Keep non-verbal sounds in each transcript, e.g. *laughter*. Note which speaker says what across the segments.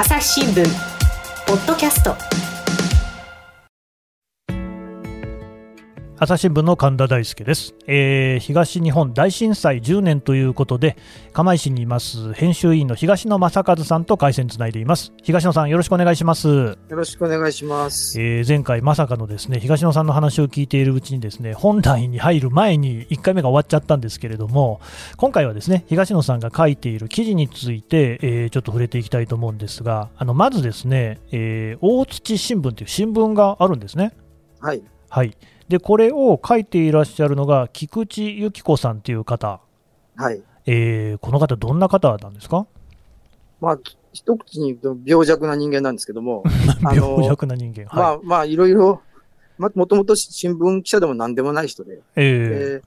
Speaker 1: 朝日新聞ポッドキャスト
Speaker 2: 朝日新聞の神田大輔です、えー、東日本大震災10年ということで釜石にいます編集委員の東野正和さんと回線つないでいます。東野さんよろしくお願いします。よ
Speaker 3: ろしくお願いします、
Speaker 2: えー、前回まさかのですね東野さんの話を聞いているうちにですね本題に入る前に1回目が終わっちゃったんですけれども今回はですね東野さんが書いている記事について、えー、ちょっと触れていきたいと思うんですがあのまずですね、えー、大土新聞という新聞があるんですね。
Speaker 3: はい。
Speaker 2: はいでこれを書いていらっしゃるのが菊池由紀子さんという方、
Speaker 3: はい。
Speaker 2: えー、この方、どんな方なんですか、
Speaker 3: まあ、一口に言うと病弱な人間なんですけども、*laughs*
Speaker 2: 病弱な人間、
Speaker 3: はい、まあ、まあ、いろいろ、まもともと新聞記者でも何でもない人で、
Speaker 2: えー、えー、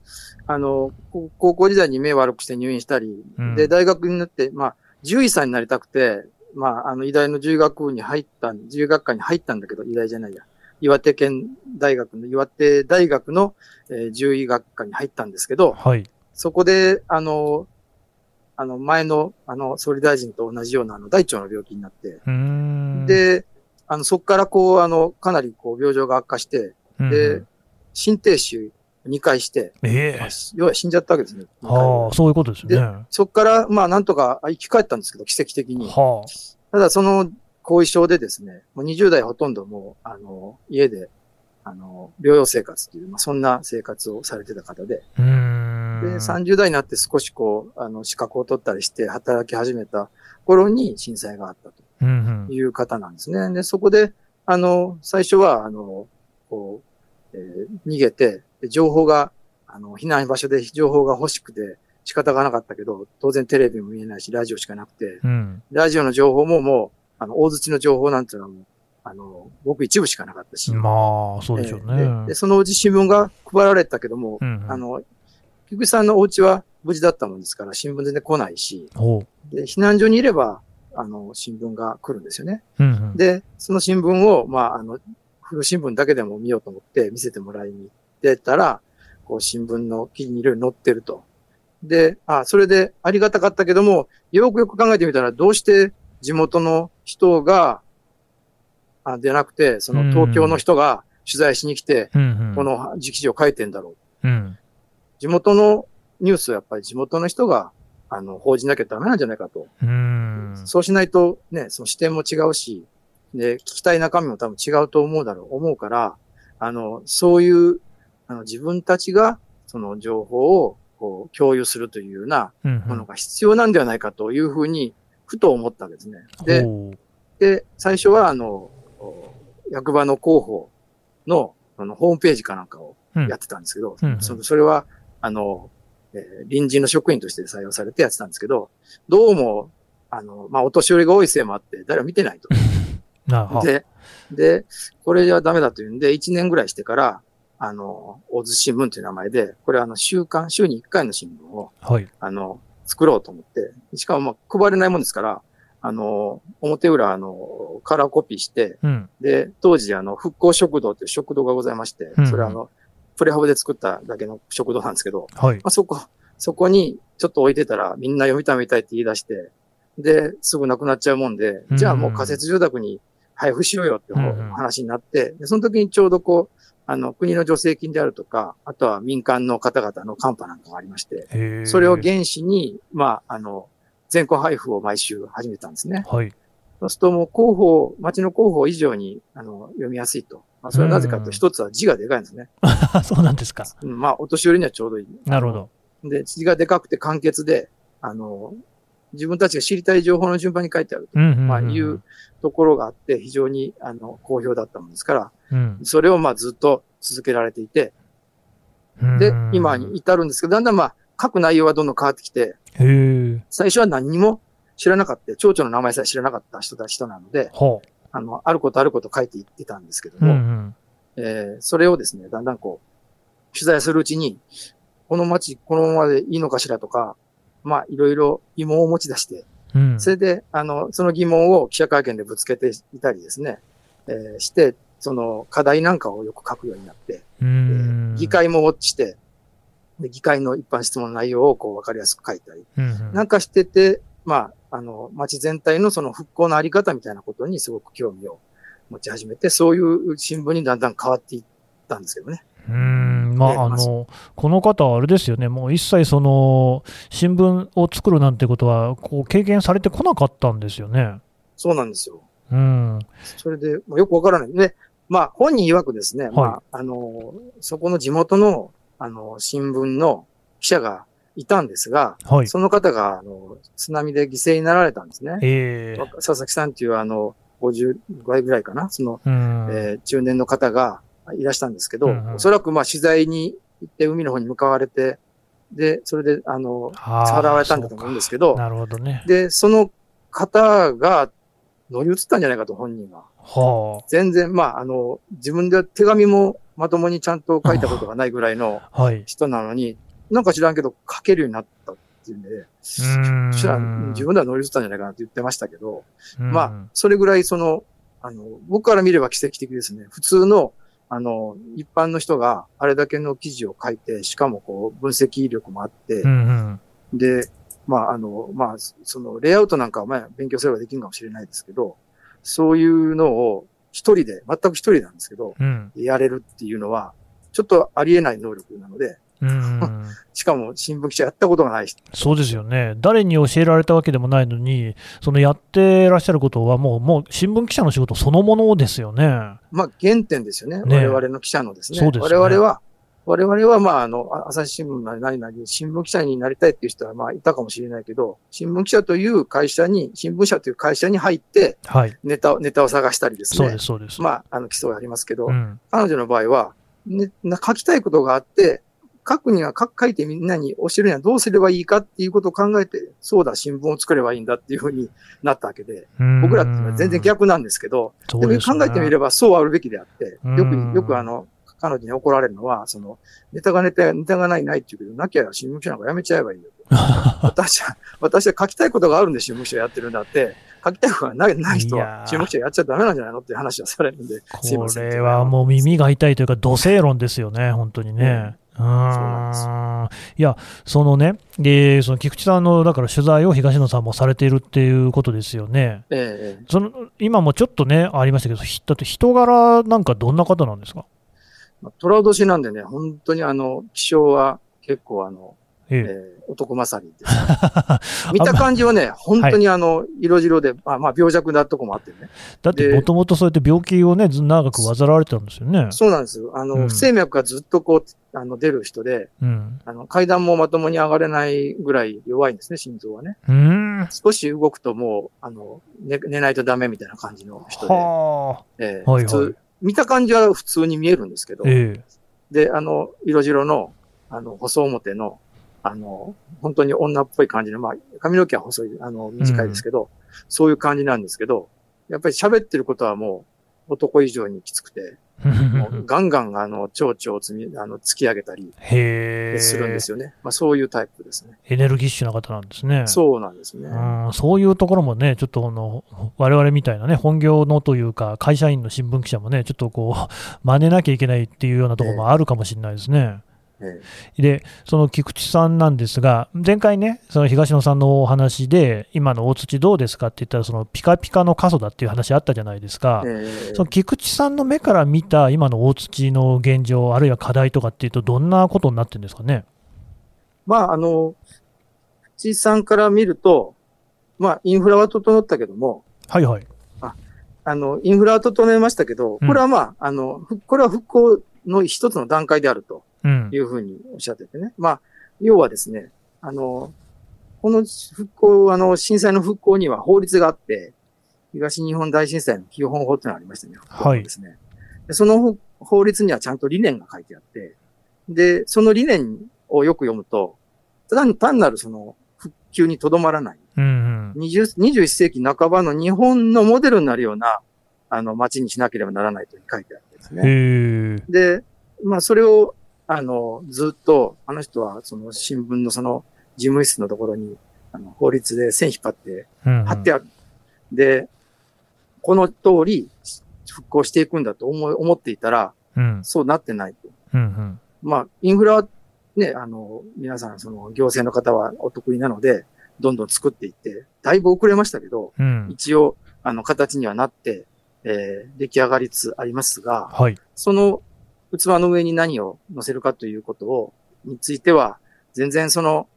Speaker 3: あの高校時代に目悪くして入院したり、うん、で大学になって、まあ、獣医さんになりたくて、まあ、あの医大の獣医学部に入った、獣医学科に入ったんだけど、医大じゃないや、岩手県大学の、岩手大学の、えー、獣医学科に入ったんですけど、
Speaker 2: はい、
Speaker 3: そこで、あの、あの、前の、あの、総理大臣と同じような、あの、大腸の病気になって、で、あの、そこからこう、あの、かなりこう、病状が悪化して、で、心停止2回して、
Speaker 2: ええ
Speaker 3: ー、要は死んじゃったわけですね。
Speaker 2: はあ、そういうことですね。
Speaker 3: そこから、まあ、なんとか生き返ったんですけど、奇跡的に。はあ、ただ、その後遺症でですね、もう20代ほとんどもう、あの、家で、あの、療養生活という、まあ、そんな生活をされてた方で、で、30代になって少しこう、あの、資格を取ったりして働き始めた頃に震災があったという方なんですね。で、そこで、あの、最初は、あの、こう、えー、逃げて、情報が、あの、避難場所で情報が欲しくて仕方がなかったけど、当然テレビも見えないし、ラジオしかなくて、
Speaker 2: うん、
Speaker 3: ラジオの情報ももう、あの、大槌の情報なんていうのはあの、僕一部しかなかったし。
Speaker 2: まあ、そうでしょうね。
Speaker 3: えー、でそのうち新聞が配られたけども、うんうん、あの、菊池さんのお家は無事だったもんですから、新聞全然来ないし、で、避難所にいれば、あの、新聞が来るんですよね。
Speaker 2: うんうん、
Speaker 3: で、その新聞を、まあ、あの、古新聞だけでも見ようと思って見せてもらいに行ってたら、こう、新聞の記事にいろいろ載ってると。で、あ、それでありがたかったけども、よくよく考えてみたら、どうして地元の人が、あでなくて、その東京の人が取材しに来て、この記事を書いてんだろ
Speaker 2: う、うん。
Speaker 3: 地元のニュースはやっぱり地元の人が、あの、報じなきゃダメなんじゃないかと。
Speaker 2: うん、
Speaker 3: そうしないと、ね、その視点も違うし、で、聞きたい中身も多分違うと思うだろう、思うから、あの、そういう、あの、自分たちが、その情報を、こう、共有するというようなものが必要なんではないかというふうに、ふと思ったんですね。で、で、最初は、あの、役場の広報の、あの、ホームページかなんかをやってたんですけど、
Speaker 2: うん
Speaker 3: そそれは、あの、えー、臨時の職員として採用されてやってたんですけど、どうも、あの、まあ、お年寄りが多いせいもあって、誰も見てないと。*laughs* で、で、これじゃダメだというんで、1年ぐらいしてから、あの、大津新聞という名前で、これあの、週刊、週に1回の新聞を、
Speaker 2: はい、
Speaker 3: あの、作ろうと思って、しかもまあ配れないもんですから、あの、表裏、あの、カラーコピーして、
Speaker 2: うん、
Speaker 3: で、当時、あの、復興食堂という食堂がございまして、うん、それはあの、プレハブで作っただけの食堂なんですけど、
Speaker 2: はい、ま
Speaker 3: あ、そこ、そこにちょっと置いてたら、みんな読みたいみたいって言い出して、で、すぐなくなっちゃうもんで、じゃあもう仮設住宅に配布しようよって話になって、でその時にちょうどこう、あの、国の助成金であるとか、あとは民間の方々のカンパなんかがありまして、それを原資に、まあ、あの、全校配布を毎週始めたんですね。
Speaker 2: はい。
Speaker 3: そうするともう広報、町の広報以上に、あの、読みやすいと。まあ、それはなぜかと、一つは字がでかいんですね。*laughs*
Speaker 2: そうなんですか。
Speaker 3: うん、まあ、お年寄りにはちょうどいい。
Speaker 2: なるほど。
Speaker 3: で、字がでかくて簡潔で、あの、自分たちが知りたい情報の順番に書いてあると、まあ、いうところがあって、非常に、あの、好評だったもんですから、
Speaker 2: うん、
Speaker 3: それをまあずっと続けられていて、で、今に至るんですけど、だんだんまあ、書く内容はどんどん変わってきて、最初は何にも知らなかった、蝶々の名前さえ知らなかった人た人なので、あの、あることあること書いていってたんですけども、
Speaker 2: うんうん、
Speaker 3: えー、それをですね、だんだんこう、取材するうちに、この街、このままでいいのかしらとか、まあ、いろいろ疑問を持ち出して、
Speaker 2: うん、
Speaker 3: それで、あの、その疑問を記者会見でぶつけていたりですね、えー、して、その課題なんかをよく書くようになって、
Speaker 2: えー、
Speaker 3: 議会もウォッチして、で議会の一般質問の内容をこう分かりやすく書いたり、
Speaker 2: うんうん、
Speaker 3: なんかしてて、まあ、あの、町全体のその復興のあり方みたいなことにすごく興味を持ち始めて、そういう新聞にだんだん変わっていったんですけどね。
Speaker 2: うん。まあ、あのこの方はあれですよね、もう一切その新聞を作るなんてことはこう経験されてこなかったんですよね。
Speaker 3: そうなんですよ。
Speaker 2: うん、
Speaker 3: それで、もうよくわからない。で、まあ、本人曰くですね、はい、まあ、あの、そこの地元の、あの、新聞の記者がいたんですが、はい、その方が、あの、津波で犠牲になられたんですね。えー、佐々木さんっていう、あの、50倍ぐらいかな、その、えー、中年の方がいらしたんですけど、うんうん、おそらくまあ取材に行って海の方に向かわれて、で、それで、あの、さらわれたんだと思うんですけど、
Speaker 2: なるほどね。
Speaker 3: で、その方が乗り移ったんじゃないかと、本人が。はあ、全然、まあ、あの、自分で手紙もまともにちゃんと書いたことがないぐらいの人なのに、はい、なんか知らんけど書けるようになったっていうんで、そしたら自分では乗り移ったんじゃないかなって言ってましたけど、まあ、それぐらいその、あの、僕から見れば奇跡的ですね。普通の、あの、一般の人があれだけの記事を書いて、しかもこう、分析力もあって、うんうん、で、まあ、あの、まあ、その、レイアウトなんかはまあ、勉強すればできるかもしれないですけど、そういうのを一人で、全く一人なんですけど、うん、やれるっていうのは、ちょっとありえない能力なので、しかも新聞記者やったことがない人。
Speaker 2: そうですよね。誰に教えられたわけでもないのに、そのやってらっしゃることはもう、もう新聞記者の仕事そのものですよね。
Speaker 3: まあ原点ですよね。ね我々の記者のですね。そうですね。我々は、我々は、まあ、あの、朝日新聞なり何なり、新聞記者になりたいっていう人は、まあ、いたかもしれないけど、新聞記者という会社に、新聞社という会社に入って、はい。ネタ、ネタを探したりですね。
Speaker 2: そうです、そうです。
Speaker 3: まあ、あの、基礎がありますけど、うん、彼女の場合は、ね、書きたいことがあって、書くには書書いてみんなに教えるにはどうすればいいかっていうことを考えて、そうだ、新聞を作ればいいんだっていうふうになったわけで、僕らっていうのは全然逆なんですけど、でも考えてみればそうあるべきであって、よく、よくあの、彼女に怒られるのは、その、ネタがネタ、ネタがないないって言うけど、なきゃ新聞記者なんかやめちゃえばいいよ。*laughs* 私は、私は書きたいことがあるんで新聞記者やってるんだって、書きたいことがないない人は新聞記者やっちゃダメなんじゃないのっていう話はされるんで、
Speaker 2: これはもう耳が痛いというか、土星論ですよね、本当にね。うん、いや、そのね、でその菊池さんのだから取材を東野さんもされているっていうことですよね、ええ、その今もちょっとね、ありましたけど、だって人柄なんかどんな方なんですか？
Speaker 3: 虎年なんでね、本当にあの、気象は結構あの、ええ。ー、男勝りです、ね。*laughs* 見た感じはね、本当にあの、色白で、まあ、まあ、病弱なとこもあってね。
Speaker 2: だってもともとそうやって病気をね、長く患われてたんですよね。
Speaker 3: そうなんですよ。あの、うん、不整脈がずっとこう、あの、出る人で、うん、あの、階段もまともに上がれないぐらい弱いんですね、心臓はね。うん、少し動くともう、あの、寝寝ないとダメみたいな感じの人で。はえー、はいはい、普通、見た感じは普通に見えるんですけど、えー、で、あの、色白の、あの、細表の、あの、本当に女っぽい感じの、まあ、髪の毛は細い、あの、短いですけど、うん、そういう感じなんですけど、やっぱり喋ってることはもう男以上にきつくて、*laughs* ガンガンあの、蝶々を積み、あの、突き上げたり、するんですよね。まあそういうタイプですね。
Speaker 2: エネルギッシュな方なんですね。
Speaker 3: そうなんですね。
Speaker 2: うん、そういうところもね、ちょっとあの、我々みたいなね、本業のというか、会社員の新聞記者もね、ちょっとこう、真似なきゃいけないっていうようなところもあるかもしれないですね。えーで、その菊池さんなんですが、前回ね、その東野さんのお話で、今の大土どうですかって言ったら、そのピカピカの過疎だっていう話あったじゃないですか、その菊池さんの目から見た今の大土の現状、あるいは課題とかっていうと、どんなことになってるんですかね？
Speaker 3: まあ、あの、菊池さんから見ると、まあ、インフラは整ったけども、
Speaker 2: はいはい。
Speaker 3: ああの、インフラは整えましたけど、これはまあ、うん、あの、これは復興の一つの段階であると。いうふうにおっしゃっててね。うん、まあ、要はですね、あの、この復興、あの、震災の復興には法律があって、東日本大震災の基本法ってのがありましたね。はい。ですね。その法律にはちゃんと理念が書いてあって、で、その理念をよく読むと、単単なるその復旧にとどまらない。うんうん、20 21世紀半ばの日本のモデルになるような、あの、街にしなければならないと書いてあるんですね。で、まあ、それをあの、ずっと、あの人は、その新聞のその事務室のところに、あの、法律で線引っ張って、貼ってある。うんうん、で、この通り、復興していくんだと思思っていたら、うん、そうなってないと。うんうん、まあ、インフラはね、あの、皆さん、その、行政の方はお得意なので、どんどん作っていって、だいぶ遅れましたけど、
Speaker 2: うん、
Speaker 3: 一応、あの、形にはなって、えー、出来上がりつつありますが、
Speaker 2: はい、
Speaker 3: その器の上に何を乗せるかということを、については、全然その、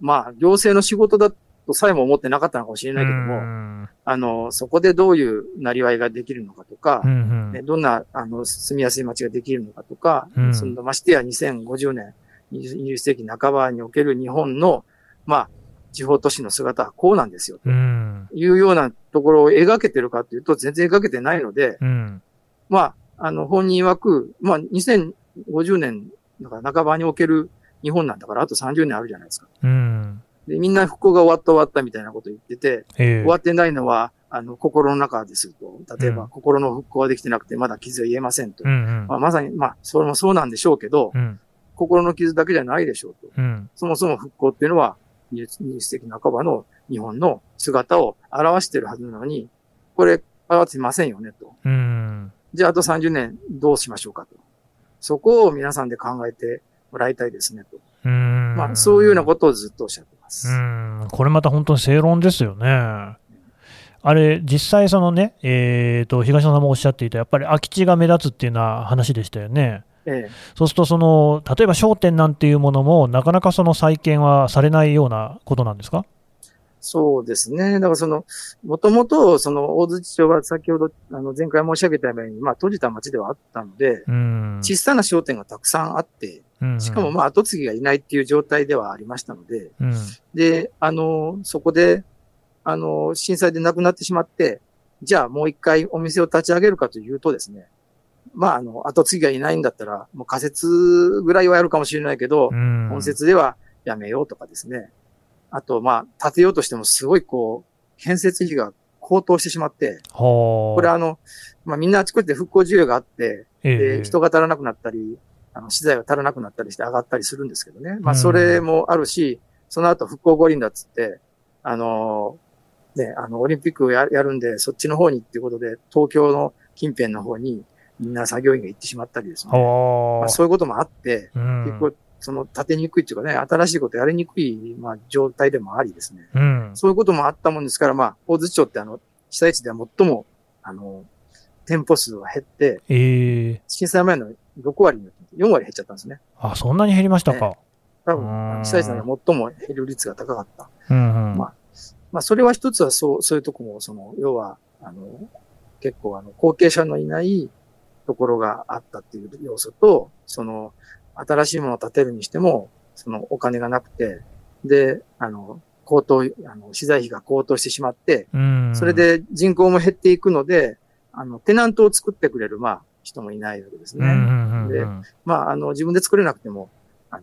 Speaker 3: まあ、行政の仕事だとさえも思ってなかったのかもしれないけども、あの、そこでどういうなりわいができるのかとか、
Speaker 2: うんうん。
Speaker 3: ね、どんな、あの、住みやすい街ができるのかとか、
Speaker 2: うん、
Speaker 3: そのましてや2050年、20世紀半ばにおける日本の、まあ、地方都市の姿はこうなんですよ。と。いうようなところを描けてるかというと、全然描けてないので、
Speaker 2: うん、
Speaker 3: まあ、あの、本人曰く、まあ、2050年、だから半ばにおける日本なんだから、あと30年あるじゃないですか。
Speaker 2: うん、
Speaker 3: で、みんな復興が終わった終わったみたいなこと言ってて、
Speaker 2: 終
Speaker 3: わってないのは、あの、心の中ですと、例えば、心の復興はできてなくて、まだ傷は言えませんと。
Speaker 2: うんうん、
Speaker 3: まあ、まさに、まあ、それもそうなんでしょうけど、
Speaker 2: うん、
Speaker 3: 心の傷だけじゃないでしょうと。
Speaker 2: うん、
Speaker 3: そもそも復興っていうのは、20世紀半ばの日本の姿を表してるはずなのに、これ、表せませんよねと。
Speaker 2: うん、
Speaker 3: じゃあ、あと30年どうしましょうかと。そこを皆さんで考えてもらいたいですねと。
Speaker 2: うん
Speaker 3: まあ、そういうようなことをずっとおっしゃってます。
Speaker 2: うんこれまた本当に正論ですよね。あれ、実際そのね、えっ、ー、と、東野さんもおっしゃっていた、やっぱり空き地が目立つっていうような話でしたよね。
Speaker 3: ええ、
Speaker 2: そうするとその、例えば商店なんていうものも、なかなかその再建はされないようなことなんですか？
Speaker 3: そうですね。だからその、もともと、その、大槌町は先ほど、あの、前回申し上げたように、まあ、閉じた町ではあったので、小さな商店がたくさんあって、しかもまあ、後継ぎがいないっていう状態ではありましたので、
Speaker 2: うん、
Speaker 3: で、あの、そこで、あの、震災で亡くなってしまって、じゃあもう一回お店を立ち上げるかというとですね、まあ、あの、後継ぎがいないんだったら、もう仮設ぐらいはやるかもしれないけど、
Speaker 2: うん、
Speaker 3: 本設ではやめようとかですね。あと、まあ、建てようとしてもすごいこう、建設費が高騰してしまって、これあの、まあみんなあちこちで復興需要があって、
Speaker 2: え
Speaker 3: ー、人が足らなくなったり、あの、資材が足らなくなったりして上がったりするんですけどね。まあそれもあるし、その後復興五輪だっつって、あのね、あの、オリンピックをやるんで、そっちの方にっていうことで、東京の近辺の方にみんな作業員が行ってしまったりですね。まあ、そういうこともあって、
Speaker 2: うん、
Speaker 3: 結構、その、立てにくいっていうかね、新しいことやりにくい、まあ、状態でもありですね。
Speaker 2: うん、
Speaker 3: そういうこともあったもんですから、まあ、大津町ってあの、被災地では最も、あの、店舗数が減って、
Speaker 2: えー、
Speaker 3: 震災前の6割に、4割減っちゃったんですね。
Speaker 2: あ、そんなに減りましたか。ね、
Speaker 3: 多分、被災地では最も減る率が高かった。
Speaker 2: うんうん、
Speaker 3: まあ、まあ、それは一つはそう、そういうとこも、その、要は、あの、結構あの、後継者のいないところがあったっていう要素と、その、新しいものを建てるにしても、そのお金がなくて、で、あの、高騰、あの、資材費が高騰してしまって、それで人口も減っていくので、あの、テナントを作ってくれる、まあ、人もいないわけですね。で、まあ、あの、自分で作れなくても、あの、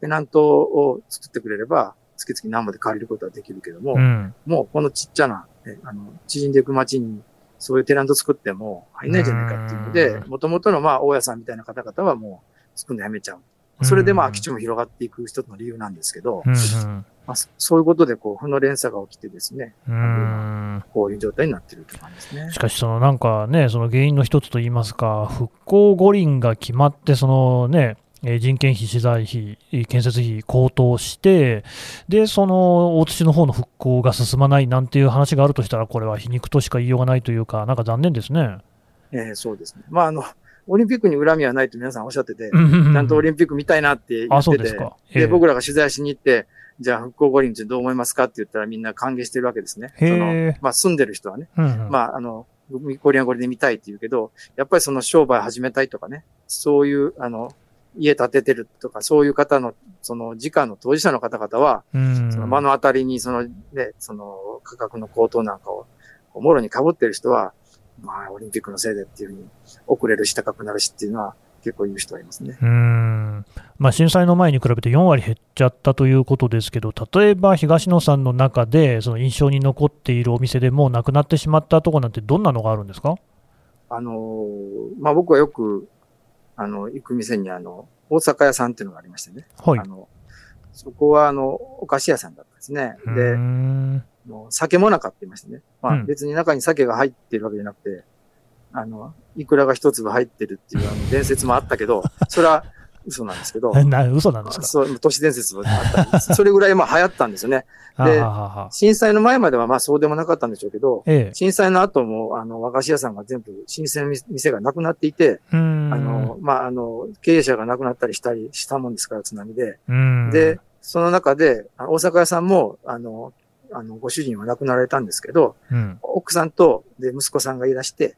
Speaker 3: テナントを作ってくれれば、月々何ぼで借りることはできるけども、
Speaker 2: うん、
Speaker 3: もうこのちっちゃな、ね、あの、縮んでいく街に、そういうテナント作っても入んないじゃないかっていうので、もともとのまあ、大家さんみたいな方々はもう作るのやめちゃう。それでまあ、空き地も広がっていく一つの理由なんですけど、
Speaker 2: うんうん
Speaker 3: まあ、そういうことで、こう、負の連鎖が起きてですね、
Speaker 2: うん
Speaker 3: こういう状態になっているという感じですね。
Speaker 2: しかし、そのなんかね、その原因の一つといいますか、復興五輪が決まって、そのね、人件費、資材費、建設費高騰して、で、その大津市の方の復興が進まないなんていう話があるとしたら、これは皮肉としか言いようがないというか、なんか残念ですね。
Speaker 3: えー、そうですね。まあ、あの、オリンピックに恨みはないと皆さんおっしゃってて、ちゃんとオリンピック見たいなって言ってて、で僕らが取材しに行って、じゃあ復興五輪ってどう思いますかって言ったらみんな歓迎してるわけですね。そのまあ住んでる人はね。
Speaker 2: うんうん、
Speaker 3: まああの、五輪はこれで見たいって言うけど、やっぱりその商売始めたいとかね、そういう、あの、家建ててるとか、そういう方の、その、時間の当事者の方々は、
Speaker 2: うん、
Speaker 3: その目の当たりに、その、ね、その、価格の高騰なんかを、もろに被ってる人は、まあ、オリンピックのせいでっていうふうに、遅れるし高くなるしっていうのは、結構言う人はいますね。
Speaker 2: うん。まあ、震災の前に比べて4割減っちゃったということですけど、例えば東野さんの中で、その印象に残っているお店でもうなくなってしまったところなんて、どんなのがあるんですか？
Speaker 3: あのまあ、僕はよく、あの、行く店にあの、大阪屋さんっていうのがありましてね。
Speaker 2: はい。
Speaker 3: あの、そこはあの、お菓子屋さんだったんですね。で、もう酒もなかって言いましてね。まあ別に中に酒が入ってるわけじゃなくて、あの、いくらが一粒入ってるっていうあの伝説もあったけど、*laughs* それは嘘なんですけど。
Speaker 2: な、嘘なんですか？
Speaker 3: そう、都市伝説もあったり、*laughs* それぐらいまあ流行ったんですよね。で、震災の前まではまあそうでもなかったんでしょうけど、ええ、震災の後も、あの、和菓子屋さんが全部、新鮮店がなくなっていて、あの、まあ、あの、経営者が亡くなったりしたりしたもんですから、津波で。で、その中で、大阪屋さんも、あの、あの、ご主人は亡くなられたんですけど、うん、奥さんと、で、息子さんがいらして、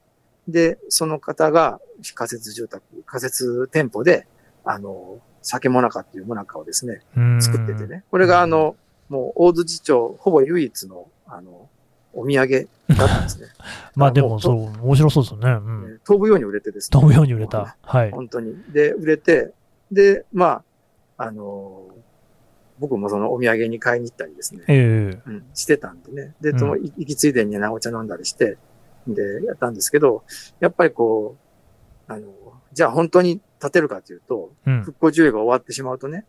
Speaker 3: で、その方が仮設住宅、仮設店舗で、あの、酒もなかっていうもなかをですね、作っててね。これがあの、もう大槌町、ほぼ唯一の、あの、お土産だったんですね。*laughs*
Speaker 2: まあでも、そう、面白そうですよね、うん。
Speaker 3: 飛ぶように売れてです
Speaker 2: ね。飛ぶように売れた。はい。
Speaker 3: 本当に。で、売れて、で、まあ、あの僕もそのお土産に買いに行ったりですね。えー、うん、してたんでね。で、とも、行きついでにね、お茶飲んだりして、で、やったんですけど、やっぱりこう、あの、じゃあ本当に立てるかというと、うん、復興事業が終わってしまうとね、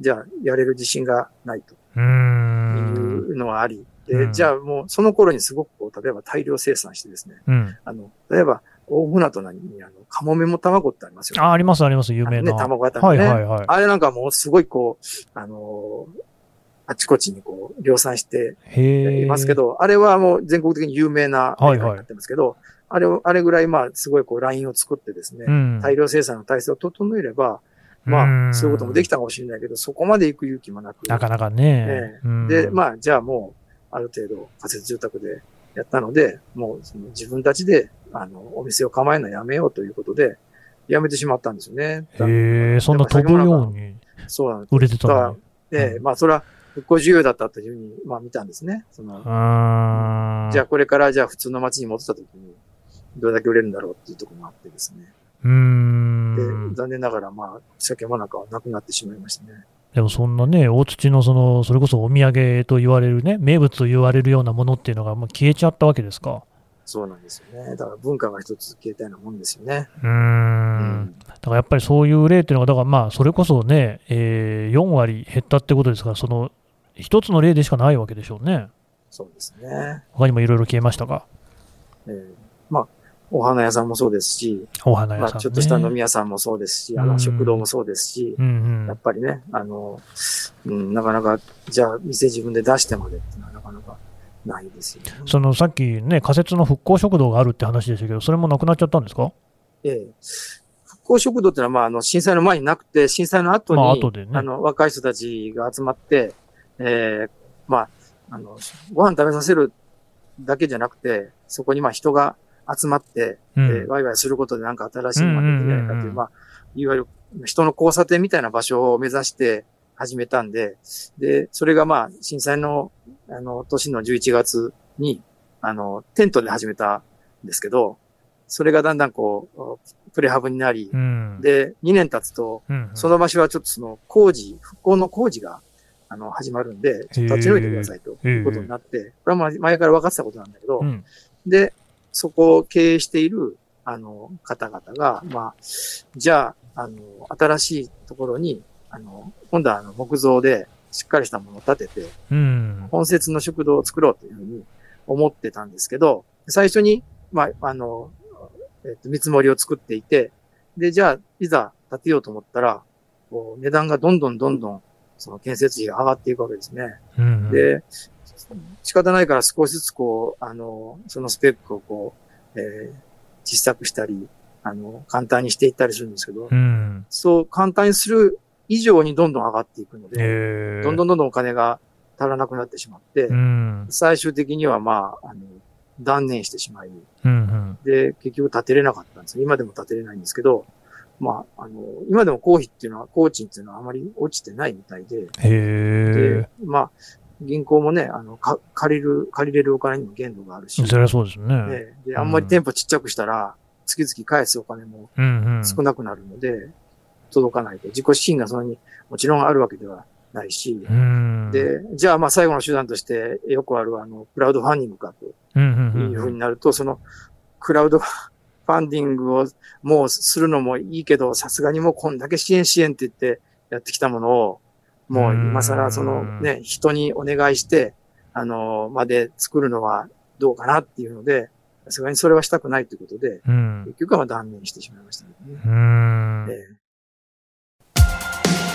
Speaker 3: じゃあやれる自信がないと。いうのはあり、で、じゃあもうその頃にすごくこう、例えば大量生産してですね、うん、あの、例えば、大船渡に、あの、カモメも卵ってありますよ
Speaker 2: ね。あ、あります、あります、有名な。
Speaker 3: ね、卵型ね。はいはいはい。あれなんかもうすごいこう、あのー、あちこちにこう、量産していますけど、あれはもう全国的に有名なメーカーになってますけど、はいはい、あれを、あれぐらいまあ、すごいこう、ラインを作ってですね、うん、大量生産の体制を整えれば、まあ、そういうこともできたかもしれないけど、そこまで行く勇気もなく。
Speaker 2: なかなかね。
Speaker 3: ねで、まあ、じゃあもう、ある程度仮設住宅でやったので、もうその自分たちで、あの、お店を構えるのやめようということで、やめてしまったんですよね。
Speaker 2: へえ、そんな飛ぶように。
Speaker 3: そうなん
Speaker 2: です。売れてたの
Speaker 3: ええ、まあ、それは、復興需要だったというふうに、まあ見たんですね。その、じゃあこれからじゃあ普通の街に戻った時に、どれだけ売れるんだろうっていうところもあってですね。うん。で、残念ながらまあ、酒もなかはなくなってしまいましたね。
Speaker 2: でもそんなね、大土のその、それこそお土産と言われるね、名物と言われるようなものっていうのがもう消えちゃったわけですか。
Speaker 3: そうなんですよね。だから文化が一つ消えたようなもんですよね。
Speaker 2: うん。だからやっぱりそういう例っていうのが、だからまあ、それこそね、えー、4割減ったってことですから、その、一つの例でしかないわけでしょうね。
Speaker 3: そうですね。
Speaker 2: 他にもいろいろ消えましたか？
Speaker 3: えー、まあ、お花屋さんもそうですし、
Speaker 2: お花屋さん、ね、
Speaker 3: まあ、ちょっとした飲み屋さんもそうですし、あの、食堂もそうですし、うんうん、やっぱりね、あの、うん、なかなか、じゃあ、店自分で出してまでってなかないですよね。
Speaker 2: その、さっきね、仮設の復興食堂があるって話でしたけど、それもなくなっちゃったんですか？
Speaker 3: ええ。復興食堂ってのは、まあ、あの、震災の前になくて、震災の後に、まあ、後でね、あの、若い人たちが集まって、ええまあ、あの、ご飯食べさせるだけじゃなくて、そこにまあ人が集まって、うん、えー、ワイワイすることでなんか新しいものができないかという、まあ、いわゆる人の交差点みたいな場所を目指して始めたんで、で、それがまあ、震災の、あの、年の11月に、あの、テントで始めたんですけど、それがだんだんこう、プレハブになり、うん、で、2年経つと、その場所はちょっとその工事、復興の工事が、あの、始まるんで、ちょっと立ち退いてくださいということになって、これは前から分かってたことなんだけど、うん、で、そこを経営している、あの、方々が、まあ、じゃあ、あの、新しいところに、あの、今度はあの木造でしっかりしたものを建てて、うん、本節の食堂を作ろうというふうに思ってたんですけど、最初に、まあ、あの、えっと、見積もりを作っていて、で、じゃあ、いざ建てようと思ったら、こう、値段がどんどんどんどん、その建設費が上がっていくわけですね。うん、で、仕方ないから少しずつこう、あの、そのスペックをこう、えー、小さくしたり、あの、簡単にしていったりするんですけど、うん、そう簡単にする以上にどんどん上がっていくので、どんどんどんどんお金が足らなくなってしまって、うん、最終的にはまあ、あの、断念してしまい、うんうん、で、結局建てれなかったんです今でも建てれないんですけど、まあ、あの、今でも公費っていうのは、工賃っていうのはあまり落ちてないみたいで、で、まあ、銀行もね、あの、か、借りる、借りれるお金にも限度があるし。
Speaker 2: そりゃそうですね。
Speaker 3: ねで、あんまり店舗ちっちゃくしたら、月々返すお金も少なくなるので、うんうん、届かないと。自己資金がそんなにもちろんあるわけではないし、で、じゃあまあ最後の手段としてよくあるあの、クラウドファンディングかというふうになると、その、クラウド *laughs* ファンディングをもうするのもいいけど、さすがにもうこんだけ支援支援って言ってやってきたものを、もう今更そのね、人にお願いして、あの、まで作るのはどうかなっていうので、さすがにそれはしたくないということで、結局は断念してしまいましたね。うん。えー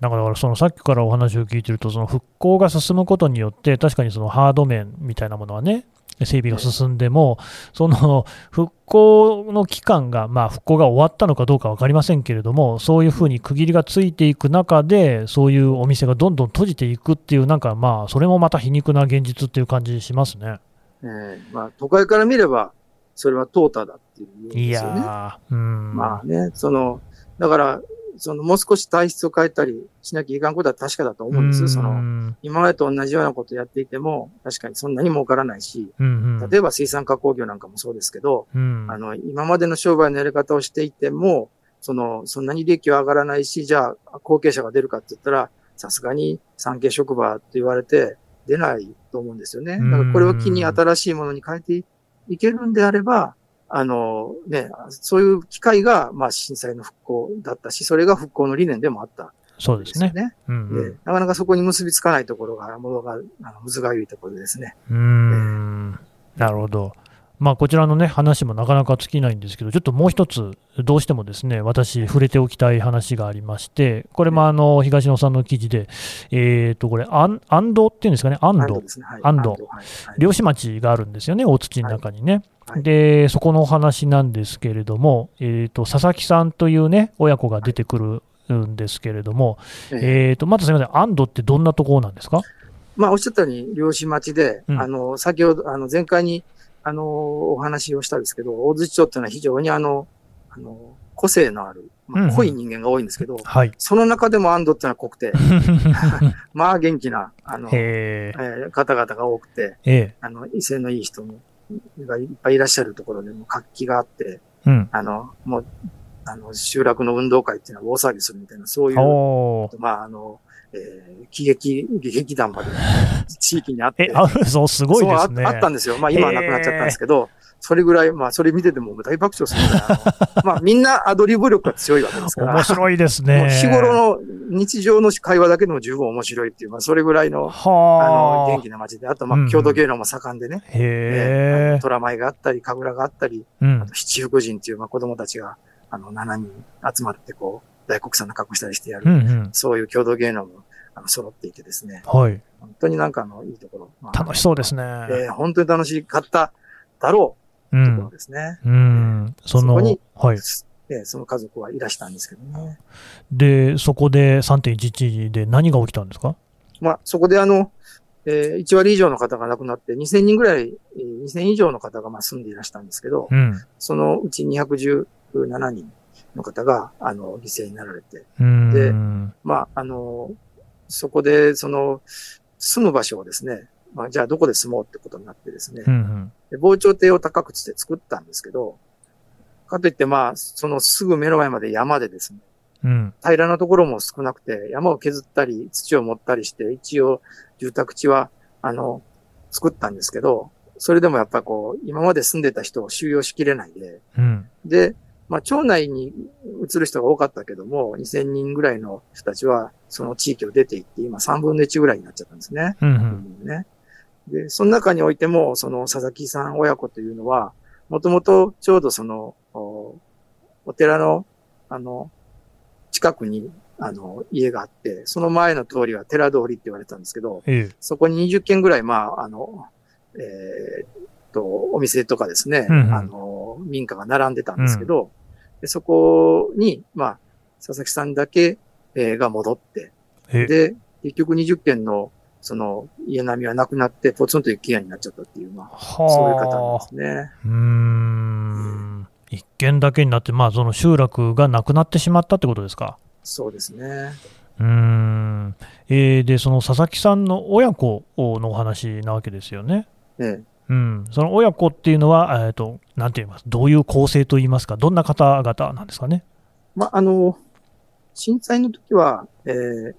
Speaker 2: なんかだからそのさっきからお話を聞いてると、その復興が進むことによって、確かにそのハード面みたいなものはね、整備が進んでも、その復興の期間が、まあ、復興が終わったのかどうか分かりませんけれども、そういうふうに区切りがついていく中で、そういうお店がどんどん閉じていくっていう、なんかまあ、それもまた皮肉な現実っていう感じしますね。
Speaker 3: えーまあ、都会から見れば、それは淘汰だっていう、ね、
Speaker 2: いやうん。
Speaker 3: まあね、その、だから、そのもう少し体質を変えたりしなきゃいかんことは確かだと思うんです。その、今までと同じようなことをやっていても、確かにそんなに儲からないし、うんうん、例えば水産加工業なんかもそうですけど、うん、あの、今までの商売のやり方をしていても、その、そんなに利益は上がらないし、じゃあ、後継者が出るかって言ったら、さすがに産経職場って言われて出ないと思うんですよね。だからこれを機に新しいものに変えていけるんであれば、あの、ね、そういう機会が、まあ、震災の復興だったし、それが復興の理念でもあった、
Speaker 2: そうですね。
Speaker 3: うんうん、でなかなかそこに結びつかないところが、ものが、あの、むがゆいところですね。
Speaker 2: うん、なるほど。まあ、こちらのね、話もなかなか尽きないんですけど、ちょっともう一つ、どうしてもですね、私、触れておきたい話がありまして、これもあの、東野さんの記事で、えっ、ー、と、これ、安堵っていうんですかね、安堵、安堵、漁師町があるんですよね、大土の中にね。はい、で、そこのお話なんですけれども、えっ、ー、と、佐々木さんというね、親子が出てくるんですけれども、えっ、ー、と、まずすみません、安堵ってどんなところなんですか？
Speaker 3: まあ、おっしゃったように、漁師町で、うん、あの、先ほど、あの、前回に、あの、お話をしたんですけど、大槌町っていうのは非常にあの、あの、個性のある、まあ、濃い人間が多いんですけど、うんはい、その中でも安堵っていうのは濃くて、*laughs* まあ元気な、あの、えー、方々が多くて、えー、あの、威勢のいい人もがいっぱいいらっしゃるところでも活気があって、うん、あの、もう、あの、集落の運動会っていうのは大騒ぎするみたいな、そういう、まあ、あの、えー、喜劇、劇団まで *laughs* 地域にあって。
Speaker 2: え、あそう、すごいですね。
Speaker 3: あったんですよ。まあ今はなくなっちゃったんですけど、それぐらい、まあそれ見てても大爆笑するぐらい、*laughs* まあみんなアドリブ力が強いわけですから。
Speaker 2: 面白いですね。
Speaker 3: 日頃の日常の会話だけでも十分面白いっていう、まあそれぐらいの、あの、元気な街で、あとまあ郷土芸能も盛んでね。へえ。虎舞があったり、神楽があったり、うん、あと七福神っていうまあ子供たちが、あの、7人集まってこう、大黒さんの格好したりしてやる、うんうん、そういう共同芸能もあの揃っていてですね。はい。本当になんかあの、いいところ。
Speaker 2: まあ、楽しそうですね。
Speaker 3: えー、本当に楽しかっただろう、ところですね。
Speaker 2: うん。うんその、に、
Speaker 3: はい。えー、その家族はいらしたんですけどね。
Speaker 2: で、そこで3.11で何が起きたんですか？
Speaker 3: まあ、そこであの、えー、1割以上の方が亡くなって、2000人ぐらい、えー、2000以上の方がまあ住んでいらしたんですけど、うん、そのうち217人の方が、あの、犠牲になられて、で、まあ、あの、そこで、その、住む場所をですね、まあ、じゃあどこで住もうってことになってですね、うんうん、で防潮堤を高くして作ったんですけど、かといってまあ、そのすぐ目の前まで山でですね、うん、平らなところも少なくて、山を削ったり、土を盛ったりして、一応住宅地は、あの、作ったんですけど、それでもやっぱこう、今まで住んでた人を収容しきれないで、うん、で、まあ、町内に移る人が多かったけども、2000人ぐらいの人たちは、その地域を出て行って、今3分の1ぐらいになっちゃったんですね。うんうん、ねで、その中においても、その佐々木さん親子というのは、もともとちょうどそのお、お寺の、あの、近くに、あの、家があって、その前の通りは寺通りって言われたんですけど、ええ、そこに20軒ぐらい、まあ、あの、えー、と、お店とかですね、うんうん、あの、民家が並んでたんですけど、でそこに、まあ、佐々木さんだけ、えー、が戻って、で、結局20件の、その、家並みはなくなって、ポツンと一軒家になっちゃったっていう、まあ、そういう方なんですね。
Speaker 2: うん。一軒だけになって、まあ、その集落がなくなってしまったってことですか？
Speaker 3: そうですね。
Speaker 2: うん。えー、で、その佐々木さんの親子のお話なわけですよね。ええ。うん、その親子っていうのは、えーと、なんて言います、どういう構成といいますか、どんな方々なんですかね？
Speaker 3: まあ、あの、震災の時は、えー、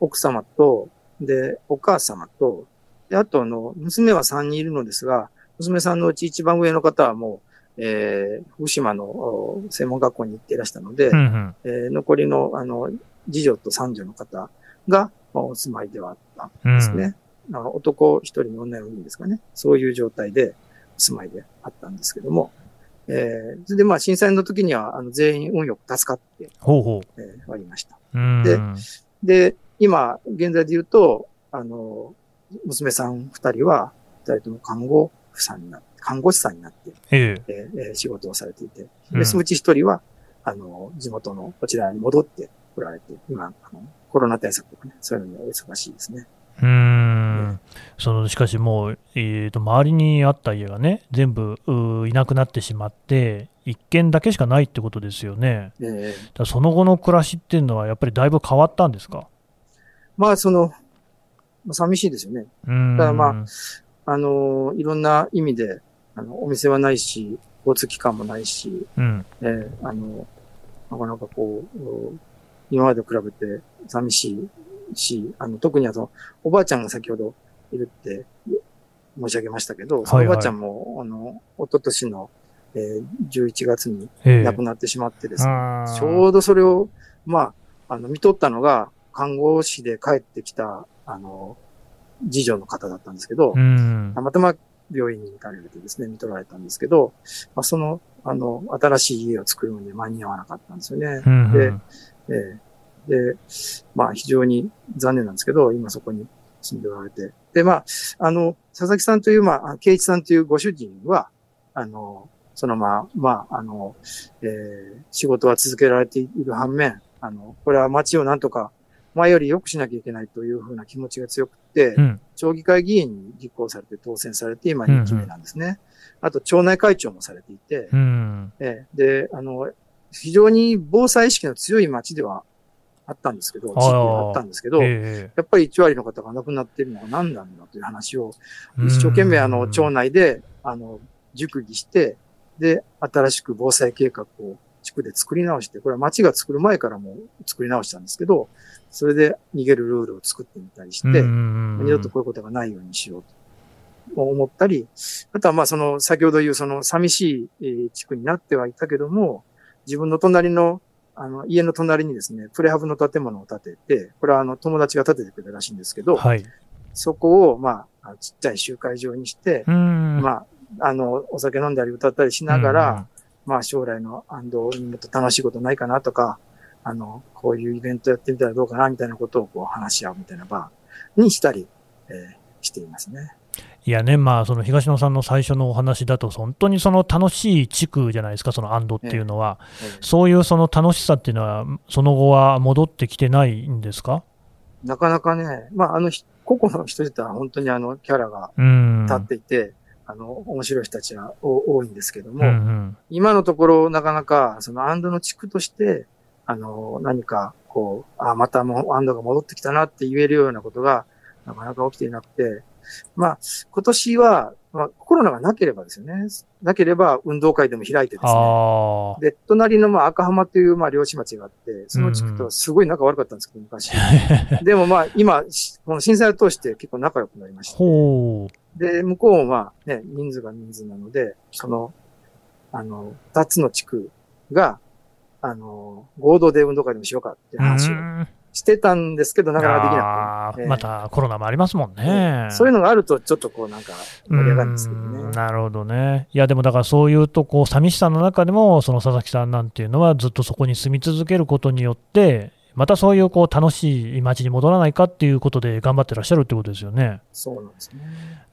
Speaker 3: 奥様と、で、お母様と、で、あと、あの、娘は3人いるのですが、娘さんのうち一番上の方はもう、えー、福島の専門学校に行っていらしたので、うんうん、えー、残りの、あの、次女と三女の方が、まあ、お住まいではあったんですね。うん、男一人の女四人ですかね。そういう状態でお住まいであったんですけども、えー、それでまあ震災の時にはあの全員運よく助かって、
Speaker 2: ほうほう。
Speaker 3: えー、ありました。で、で、今、現在で言うと、あの、娘さん二人は、二人とも看護婦さんになって、看護師さんになって、えええー、仕事をされていて、で、そのうち一人は、あの、地元のこちらに戻って来られて、今、あのコロナ対策とかね、そういうのにお忙しいですね。
Speaker 2: うん、そのしかしもう、えーと、周りにあった家がね、全部いなくなってしまって、一軒だけしかないってことですよね。えー、その後の暮らしっていうのは、やっぱりだいぶ変わったんですか？
Speaker 3: まあ、その、寂しいですよね。だからまあ、あのいろんな意味で、あの、お店はないし、交通機関もないし、うん、えー、あの、なかなかこう、今まで比べて寂しいし、あの、特にあの、おばあちゃんが先ほどいるって申し上げましたけど、そのおばあちゃんも、あの、一昨年の、えー、11月に亡くなってしまってですね、ちょうどそれを、まあ、あの、見とったのが、看護師で帰ってきた、あの、次女の方だったんですけど、たまたま病院に行かれてですね、見取られたんですけど、まあ、その、あの、新しい家を作るのに間に合わなかったんですよね。で、えー、で、まあ非常に残念なんですけど、今そこに住んでおられて。で、まあ、あの、佐々木さんという、まあ、圭一さんというご主人は、あの、そのまあ、まあ、あの、えー、仕事は続けられている反面、あの、これは街をなんとか前より良くしなきゃいけないというふうな気持ちが強くて、うん、町議会議員に立候補されて当選されて、今2期目なんですね。うんうん、あと、町内会長もされていて、うん、えー、で、あの、非常に防災意識の強い町ではあったんですけど、地域はあったんですけど、えー、やっぱり1割の方が亡くなっているのは何なんだという話を、一生懸命あの、町内で、あの、熟議して、で、新しく防災計画を地区で作り直して、これは町が作る前からも作り直したんですけど、それで逃げるルールを作ってみたりして、二度とこういうことがないようにしようと思ったり、あとはまあその、先ほど言うその寂しい地区になってはいたけども、自分の隣の、あの、家の隣にですね、プレハブの建物を建てて、これはあの、友達が建ててくれたらしいんですけど、はい、そこを、まあ、ちっちゃい集会場にして、まあ、あの、お酒飲んだり歌ったりしながら、まあ、将来の安藤にもっと楽しいことないかなとか、あの、こういうイベントやってみたらどうかな、みたいなことをこう話し合うみたいな場にしたり、えー、していますね。
Speaker 2: いやね、まあ、その東野さんの最初のお話だと、本当にその楽しい地区じゃないですか、その安堵っていうのは、えええ、そういうその楽しさっていうのは、その後は戻ってきてないんですか？
Speaker 3: なかなかね、まあ、あの、個々の人自体は本当にあの、キャラが立っていて、あの、面白い人たちは多いんですけども、うんうん、今のところなかなか、その安堵の地区として、あの、何か、こう、あ、またもう安堵が戻ってきたなって言えるようなことが、なかなか起きていなくて、まあ、今年は、まあ、コロナがなければですよね。なければ運動会でも開いてですね。で、隣のまあ赤浜というまあ漁師町があって、その地区とはすごい仲悪かったんですけど、昔。*laughs* でもまあ今、この震災を通して結構仲良くなりました、で、向こうはね、人数が人数なので、その、あの、二つの地区が、あの、合同で運動会でもしようかって話をしてたんですけど、なかなかできな
Speaker 2: くて、またコロナもありますもんね、
Speaker 3: そういうのがあると、ちょっとこうなんか盛り上がるんですけどね。
Speaker 2: なるほどね。いや、でもだからそういうと、こう、寂しさの中でも、その佐々木さんなんていうのは、ずっとそこに住み続けることによって、またそういうこう楽しい街に戻らないかっていうことで頑張ってらっしゃるってことですよね。
Speaker 3: そうなんですね。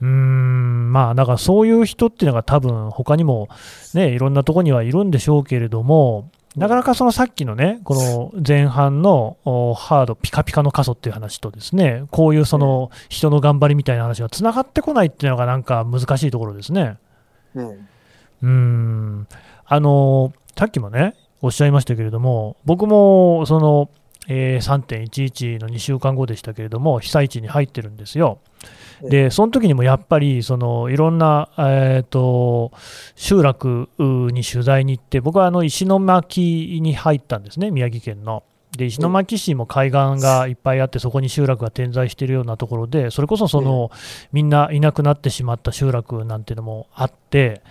Speaker 2: うん、まあ、だからそういう人っていうのが多分他にもね、いろんなところにはいるんでしょうけれども、なかなかそのさっきのね、この前半のハード、ピカピカの過疎っていう話とですね、こういうその人の頑張りみたいな話がつながってこないっていうのがなんか難しいところですね。うん。うんあの、さっきもね、おっしゃいましたけれども、僕もその、えー、3.11の2週間後でしたけれども、被災地に入ってるんですよ。で、その時にもやっぱり、そのいろんな、えーと、集落に取材に行って、僕はあの石巻に入ったんですね、宮城県の。で石巻市も海岸がいっぱいあって、そこに集落が点在しているようなところで、それこそその、みんないなくなってしまった集落なんていうのもあって、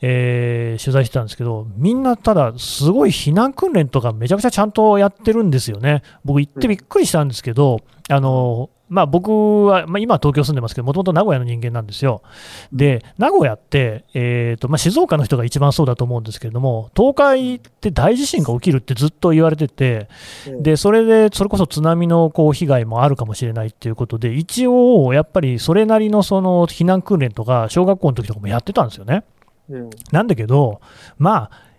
Speaker 2: えー、取材してたんですけど、みんなただ、すごい避難訓練とかめちゃくちゃちゃんとやってるんですよね。僕行ってびっくりしたんですけど、あのまあ、僕は、まあ、今は東京住んでますけど、もともと名古屋の人間なんですよ。で、名古屋って、えーとまあ、静岡の人が一番そうだと思うんですけれども、東海って大地震が起きるってずっと言われてて、でそれでそれこそ津波のこう被害もあるかもしれないっていうことで、一応、やっぱりそれなりのその避難訓練とか、小学校の時とかもやってたんですよね。なんだけど、まあ、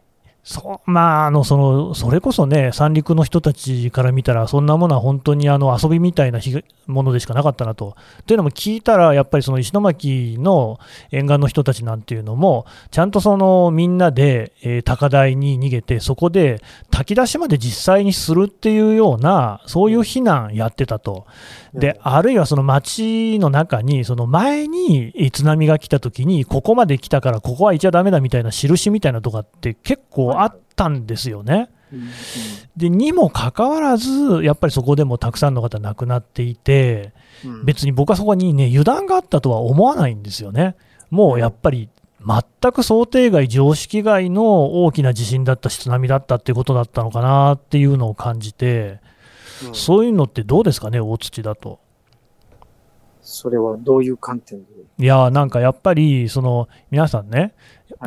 Speaker 2: そうまあ、あのそのそれこそね、三陸の人たちから見たら、そんなものは本当にあの遊びみたいなものでしかなかったなと。というのも聞いたら、やっぱりその石巻の沿岸の人たちなんていうのも、ちゃんとそのみんなで、えー、高台に逃げて、そこで炊き出しまで実際にするっていうような、そういう避難やってたと。であるいはその町の中に、その前に津波が来た時に、ここまで来たから、ここは行っちゃだめだみたいな印みたいなとかって結構あったんですよね。でにもかかわらず、やっぱりそこでもたくさんの方亡くなっていて、別に僕はそこにね、油断があったとは思わないんですよね。もうやっぱり全く想定外、常識外の大きな地震だったし、津波だったっていうことだったのかなっていうのを感じて、うん、そういうのってどうですかね、大土だと。
Speaker 3: それはどういう観点で？
Speaker 2: いやなんかやっぱり、その皆さんね、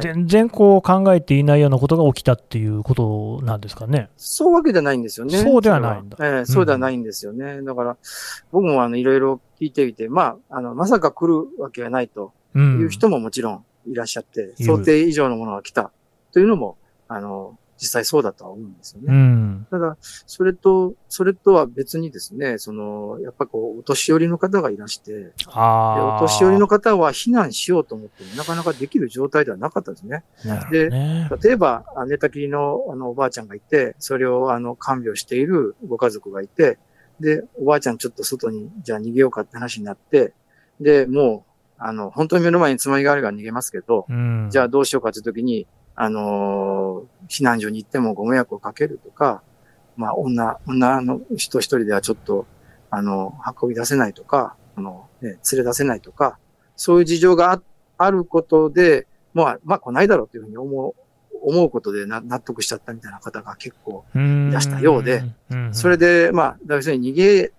Speaker 2: 全然こう考えていないようなことが起きたっていうことなんですかね。
Speaker 3: そうわけじゃないんですよね。
Speaker 2: そうではないんだ。
Speaker 3: えー、そうではないんですよね。うん、だから、僕もあの、いろいろ聞いてみて、まあ、あの、まさか来るわけがないという人ももちろんいらっしゃって、うん、想定以上のものが来たというのも、あの、実際そうだとは思うんですよね。うん、ただ、それと、それとは別にですね、その、やっぱこう、お年寄りの方がいらして、お年寄りの方は避難しようと思ってもなかなかできる状態ではなかったですね。で、例えば、寝たきりのあのおばあちゃんがいて、それをあの看病しているご家族がいて、で、おばあちゃんちょっと外に、じゃあ逃げようかって話になって、で、もう、あの、本当に目の前につまみがあるから逃げますけど、うん、じゃあどうしようかって時に、あのー、避難所に行ってもご迷惑をかけるとか、まあ、女、女の人一人ではちょっと、あの、運び出せないとか、あの、ね、連れ出せないとか、そういう事情があることで、まあ、まあ、来ないだろうというふうに思う、思うことで納得しちゃったみたいな方が結構いらしたようで、それで、まあ、要するに逃げ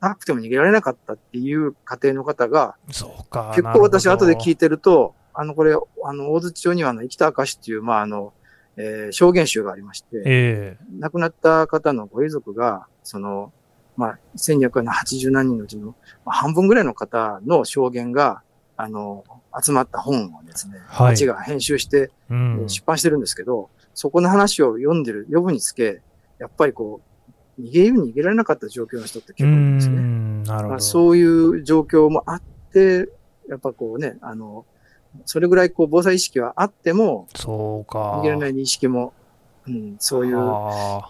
Speaker 3: なくても逃げられなかったっていう家庭の方が、
Speaker 2: そうか。
Speaker 3: 結構私後で聞いてると、あの、これ、あの、大槌町にはあの、生きた証っていう、まあ、あの、えー、証言集がありまして、えー、亡くなった方のご遺族が、その、まあ、1280何人のうちの、まあ、半分ぐらいの方の証言が、あの、集まった本をですね、はい、町が編集して、うん、出版してるんですけど、そこの話を読んでる、読むにつけ、やっぱりこう、逃げように逃げられなかった状況の人って結構いるんですね。なるほど。まあ、そういう状況もあって、やっぱこうね、あの、それぐらいこう防災意識はあっても、
Speaker 2: そうか。
Speaker 3: 逃げられない意識も、うん、そういう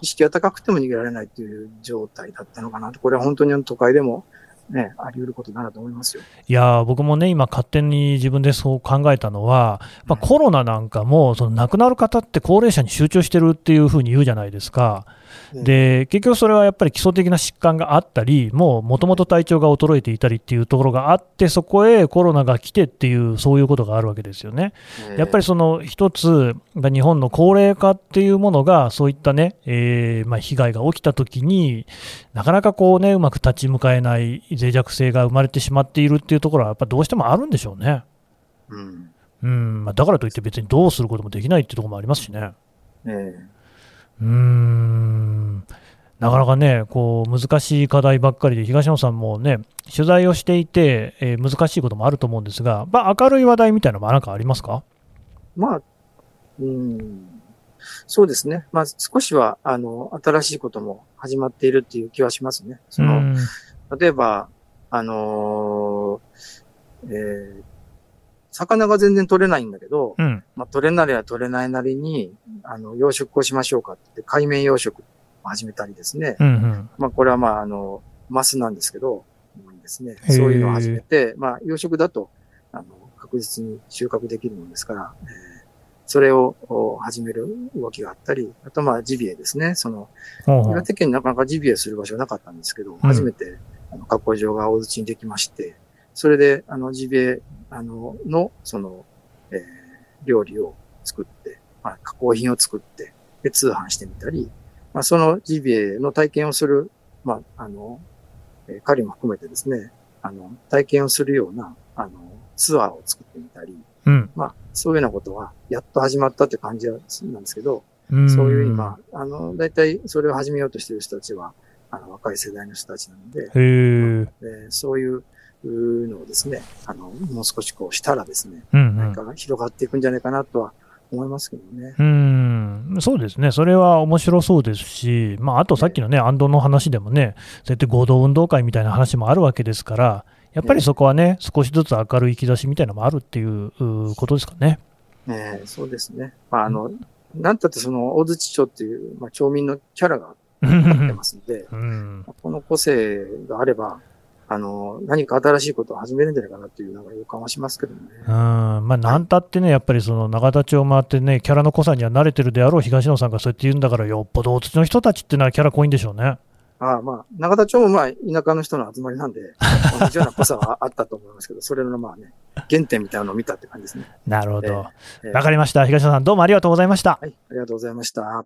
Speaker 3: 意識が高くても逃げられないという状態だったのかなと。これは本当に都会でも、ね、あり得ることだと思いますよ
Speaker 2: いや僕もね、今、勝手に自分でそう考えたのは、まあ、コロナなんかも、その亡くなる方って高齢者に集中してるっていうふうに言うじゃないですか。で結局それはやっぱり基礎的な疾患があったり、もうもともと体調が衰えていたりっていうところがあって、そこへコロナが来てっていう、そういうことがあるわけですよね。やっぱりその一つ、日本の高齢化っていうものが、そういったね、えー、まあ、被害が起きたときに、なかなかこうね、うまく立ち向かえない脆弱性が生まれてしまっているっていうところは、やっぱどうしてもあるんでしょうね。うん、うんまあ、だからといって別にどうすることもできないっていうところもありますしね。えーうーんなかなかね、こう難しい課題ばっかりで、東野さんもね、取材をしていて、えー、難しいこともあると思うんですが、まあ、明るい話題みたいなのも何かありますか？
Speaker 3: まあ、うん、そうですね。まあ、少しは、あの、新しいことも始まっているっていう気はしますね。その、例えば、あのー、えー、魚が全然取れないんだけど、うん、まあ、取れなりゃ取れないなりに、あの、養殖をしましょうかって、海面養殖を始めたりですね。うんうん、まあ、これはまあ、あの、マスなんですけど、ですね。そういうのを始めて、まあ、養殖だと、あの、確実に収穫できるものですから、えー、それを始める動きがあったり、あとまあジビエですね。その、岩手県になかなかジビエする場所なかったんですけど、うん、初めてあの加工場が大槌にできまして、それであのジビエあのの、その、えー、料理を作って、まあ、加工品を作って、で、通販してみたり、まあ、そのジビエの体験をする、まあ、あの、えー、狩りも含めてですね、あの、体験をするような、あの、ツアーを作ってみたり、うん、まあ、そういうようなことは、やっと始まったって感じなんですけど、うそういう今、あの、大体それを始めようとしている人たちは、あの、若い世代の人たちなので、
Speaker 2: へ
Speaker 3: えそういうのをですね、あの、もう少しこうしたらですね、うんうん、何かが広がっていくんじゃないかなとは思いますけどね。
Speaker 2: うん、そうですね。それは面白そうですし、まあ、あとさっきのね、安藤の話でもね、そうやって合同運動会みたいな話もあるわけですから、やっぱりそこはね、少しずつ明るい兆しみたいなのもあるっていうことですかね。
Speaker 3: ええそうですね。まあ、あの、なんたってその、大槌町っていう、まあ、町民のキャラが *laughs* ってますので、うん、この個性があれば、あの、何か新しいことを始めるんじゃないかなっていうなんか予感はしますけどね。
Speaker 2: うん。まあ、なんたってね、やっぱりその永田町を回ってね、キャラの濃さには慣れてるであろう東野さんがそうやって言うんだから、よっぽど大津の人たちってのはキャラ濃いんでしょうね。
Speaker 3: ああ、まあ、永田町もまあ、田舎の人の集まりなんで、*laughs* 同じような濃さはあったと思いますけど、それのまあね、原点みたいなのを見たって感じですね。
Speaker 2: なるほど。わ、えー、かりました。東野さん、どうもありがとうございました。
Speaker 3: はい、ありがとうございました。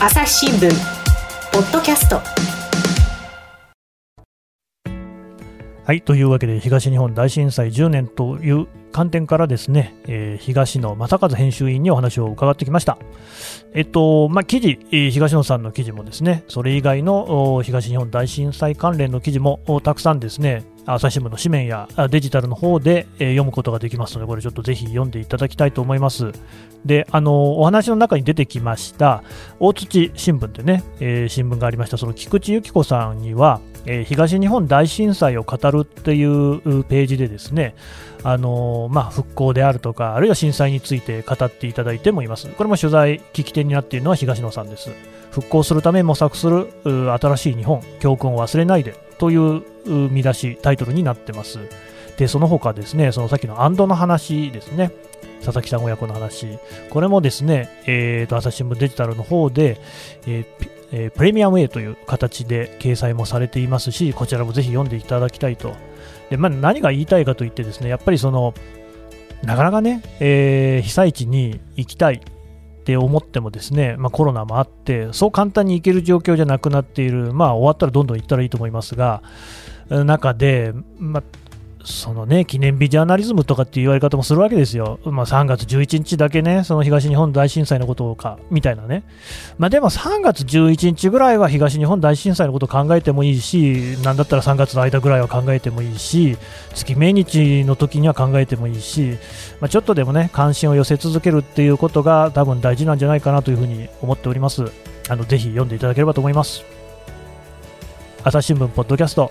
Speaker 1: 朝日新聞、ポッドキャスト。
Speaker 2: はい。というわけで、東日本大震災10年という観点からですね、えー、東野正和編集員にお話を伺ってきました。えっと、まあ、記事、東野さんの記事もですね、それ以外の東日本大震災関連の記事もたくさんですね、朝日新聞の紙面やデジタルの方で、読むことができますので、これちょっとぜひ読んでいただきたいと思います。で、あの、お話の中に出てきました、大土新聞でね、えー、新聞がありました、その菊池由紀子さんには、えー、東日本大震災を語るっていうページでですね、あのまあ、復興であるとか、あるいは震災について語っていただいてもいます。これも取材、聞き手になっているのは東野さんです。復興するため模索する新しい日本、教訓を忘れないでという見出し、タイトルになってます。で、その他ですね、そのさっきのアンドの話ですね、佐々木さん親子の話、これもですね、えーと、朝日新聞デジタルの方で、えーえー、プレミアム A という形で掲載もされていますし、こちらもぜひ読んでいただきたいと。で、まあ、何が言いたいかといってですね、やっぱりその、なかなかね、えー、被災地に行きたいって思ってもですね、まあ、コロナもあって、そう簡単に行ける状況じゃなくなっている、まあ、終わったらどんどん行ったらいいと思いますが、中で、まあ、そのね、記念日ジャーナリズムとかっていう言われ方もするわけですよ。まあ、3月11日だけね、その東日本大震災のことか、みたいなね。まあ、でも3月11日ぐらいは東日本大震災のことを考えてもいいし、なんだったら3月の間ぐらいは考えてもいいし、月命日の時には考えてもいいし、まあ、ちょっとでもね、関心を寄せ続けるっていうことが多分大事なんじゃないかなというふうに思っております。あの、ぜひ読んでいただければと思います。朝日新聞ポッドキャスト